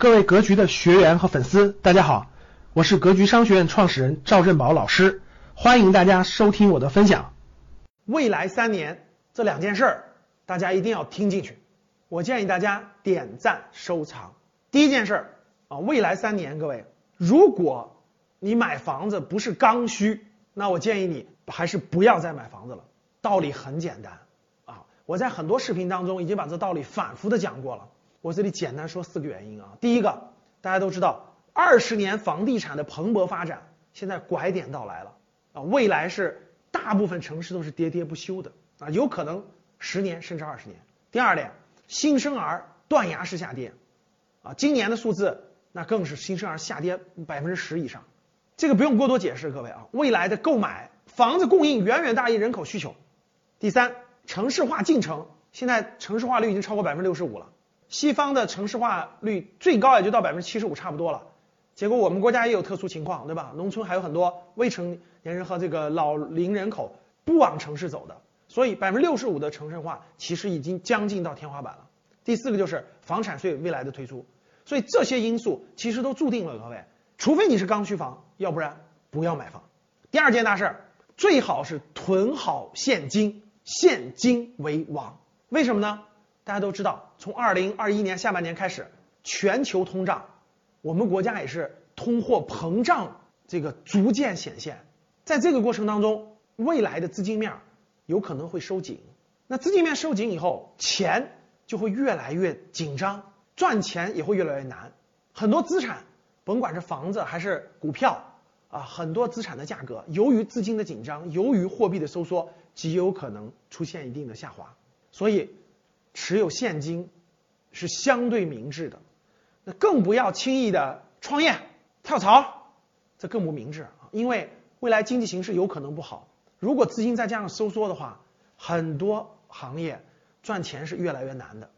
各位格局的学员和粉丝，大家好，我是格局商学院创始人赵振宝老师，欢迎大家收听我的分享。未来三年这两件事儿，大家一定要听进去。我建议大家点赞收藏。第一件事儿啊，未来三年，各位，如果你买房子不是刚需，那我建议你还是不要再买房子了。道理很简单啊，我在很多视频当中已经把这道理反复的讲过了。我这里简单说四个原因啊，第一个，大家都知道，二十年房地产的蓬勃发展，现在拐点到来了啊，未来是大部分城市都是喋喋不休的啊，有可能十年甚至二十年。第二点，新生儿断崖式下跌啊，今年的数字那更是新生儿下跌百分之十以上，这个不用过多解释，各位啊，未来的购买房子供应远远大于人口需求。第三，城市化进程，现在城市化率已经超过百分之六十五了。西方的城市化率最高也就到百分之七十五差不多了，结果我们国家也有特殊情况，对吧？农村还有很多未成年人和这个老龄人口不往城市走的，所以百分之六十五的城市化其实已经将近到天花板了。第四个就是房产税未来的推出，所以这些因素其实都注定了各位，除非你是刚需房，要不然不要买房。第二件大事儿，最好是囤好现金，现金为王。为什么呢？大家都知道，从二零二一年下半年开始，全球通胀，我们国家也是通货膨胀这个逐渐显现。在这个过程当中，未来的资金面有可能会收紧。那资金面收紧以后，钱就会越来越紧张，赚钱也会越来越难。很多资产，甭管是房子还是股票啊，很多资产的价格，由于资金的紧张，由于货币的收缩，极有可能出现一定的下滑。所以。持有现金是相对明智的，那更不要轻易的创业跳槽，这更不明智啊！因为未来经济形势有可能不好，如果资金再加上收缩的话，很多行业赚钱是越来越难的。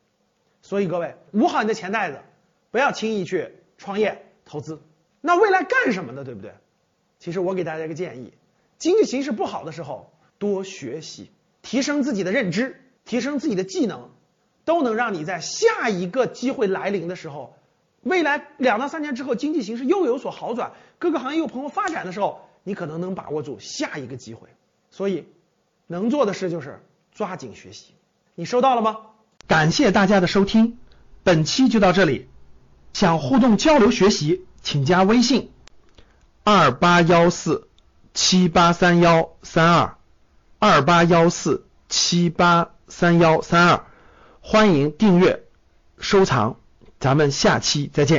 所以各位捂好你的钱袋子，不要轻易去创业投资。那未来干什么呢？对不对？其实我给大家一个建议：经济形势不好的时候，多学习，提升自己的认知，提升自己的技能。都能让你在下一个机会来临的时候，未来两到三年之后，经济形势又有所好转，各个行业又蓬勃发展的时候，你可能能把握住下一个机会。所以，能做的事就是抓紧学习。你收到了吗？感谢大家的收听，本期就到这里。想互动交流学习，请加微信二八幺四七八三幺三二二八幺四七八三幺三二。欢迎订阅、收藏，咱们下期再见。